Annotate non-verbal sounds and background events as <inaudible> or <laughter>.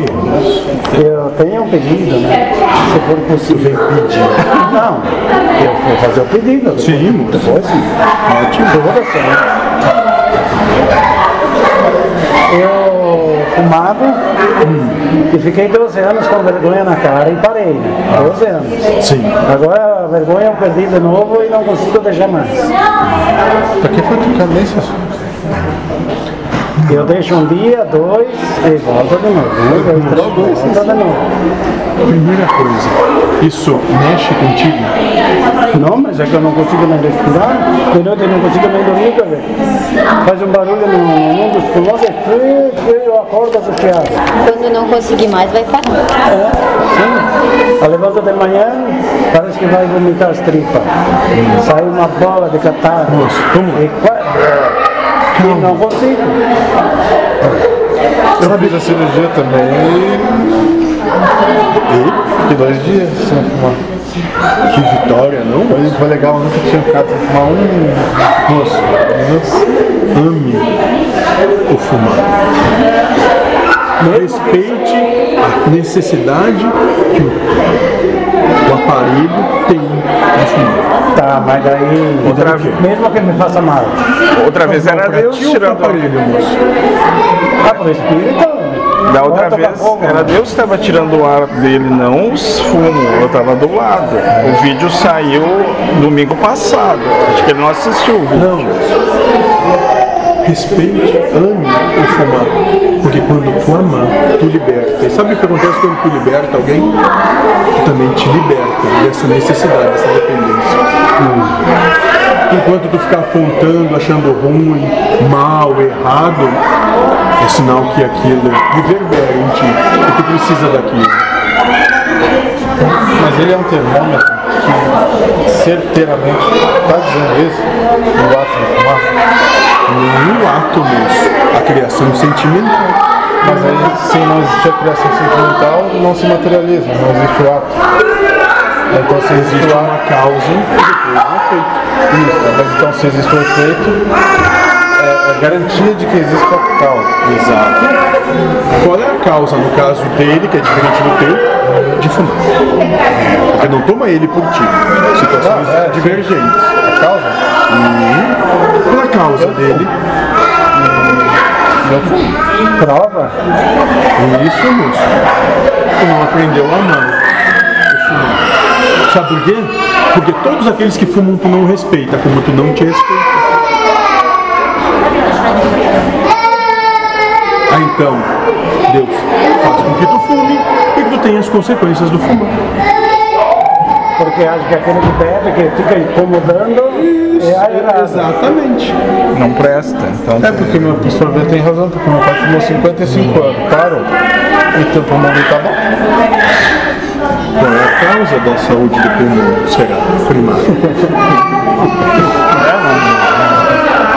quê? Eu tenho um pedido, né? Se for possível. pedir. Não, eu vou fazer o pedido. Sim, moço. Depois sim. Ótimo. Assim. Eu fumava e fiquei 12 anos com vergonha na cara e parei, né? 12 anos. Sim. Agora a vergonha eu perdi de novo e não consigo deixar mais. Pra que foi tu cadência? Eu deixo um dia, dois e volta de novo. Um, dois, três, volta de novo. Primeira coisa, isso mexe contigo? Não, mas é que eu não consigo nem respirar. De noite eu não consigo nem dormir, quer ver? Faz um barulho no num dos pulmões e eu acordo associado. Quando não conseguir mais, vai parar. É, sim. A levanta de manhã, parece que vai vomitar as tripas. Sai uma bola de catarro. Vamos lá. E, qua- e não consigo. Eu fiz a cirurgia também e fiquei dois dias sem fumar. Que vitória, não? Foi, foi legal, eu nunca tinha ficado sem fumar um Moço, minuto. ame o fumar. Respeite necessidade que o, o aparelho tem de fumar. Tá, mas daí. Outra vez. Mesmo que me faça mal. Outra vez era Deus tirando. aparelho, moço? Ah, pro espírito? Da outra vez era? Deus que estava tirando o ar dele, não os fumos. Eu estava do lado. O vídeo saiu domingo passado. Acho que ele não assistiu o vídeo. Não. Respeite, ame o fumar. Porque quando tu amar, tu liberta. E sabe o que acontece quando tu liberta alguém? Tu também te liberta dessa necessidade, dessa dependência. Enquanto tu ficar apontando, achando ruim, mal, errado, é sinal que aquilo reverbera em ti. E tu precisa daquilo. Mas ele é um termômetro que certeiramente está dizendo isso no ato de fumar. Ato, moço, a criação sentimental. Mas aí, se não existe a criação sentimental, não se materializa, não existe o ato. Então, se existe uma causa e depois um efeito. isso. Mas então, se existe o efeito, é, é garantia de que existe a causa. Exato. Qual é a causa, no caso dele, que é diferente do teu, de fumar? Porque não toma ele por ti. Situações Não, é, divergentes. A causa? Qual é a causa dele? Eu fumo. Prova? Isso, moço. Tu não aprendeu a amar. Sabe por quê? Porque todos aqueles que fumam tu não respeita, como tu não te respeita. Ah, então, Deus faz com que tu fume e que tu tenha as consequências do fumar. Porque acho que aquele que bebe, que fica incomodando, é a errada. Exatamente. Não presta. Então, É porque meu professor B tem razão, porque meu pai fumou 55 anos, parou. E teu pulmão não tá bom. Qual é a causa da saúde do pulmão? Será primária. <laughs>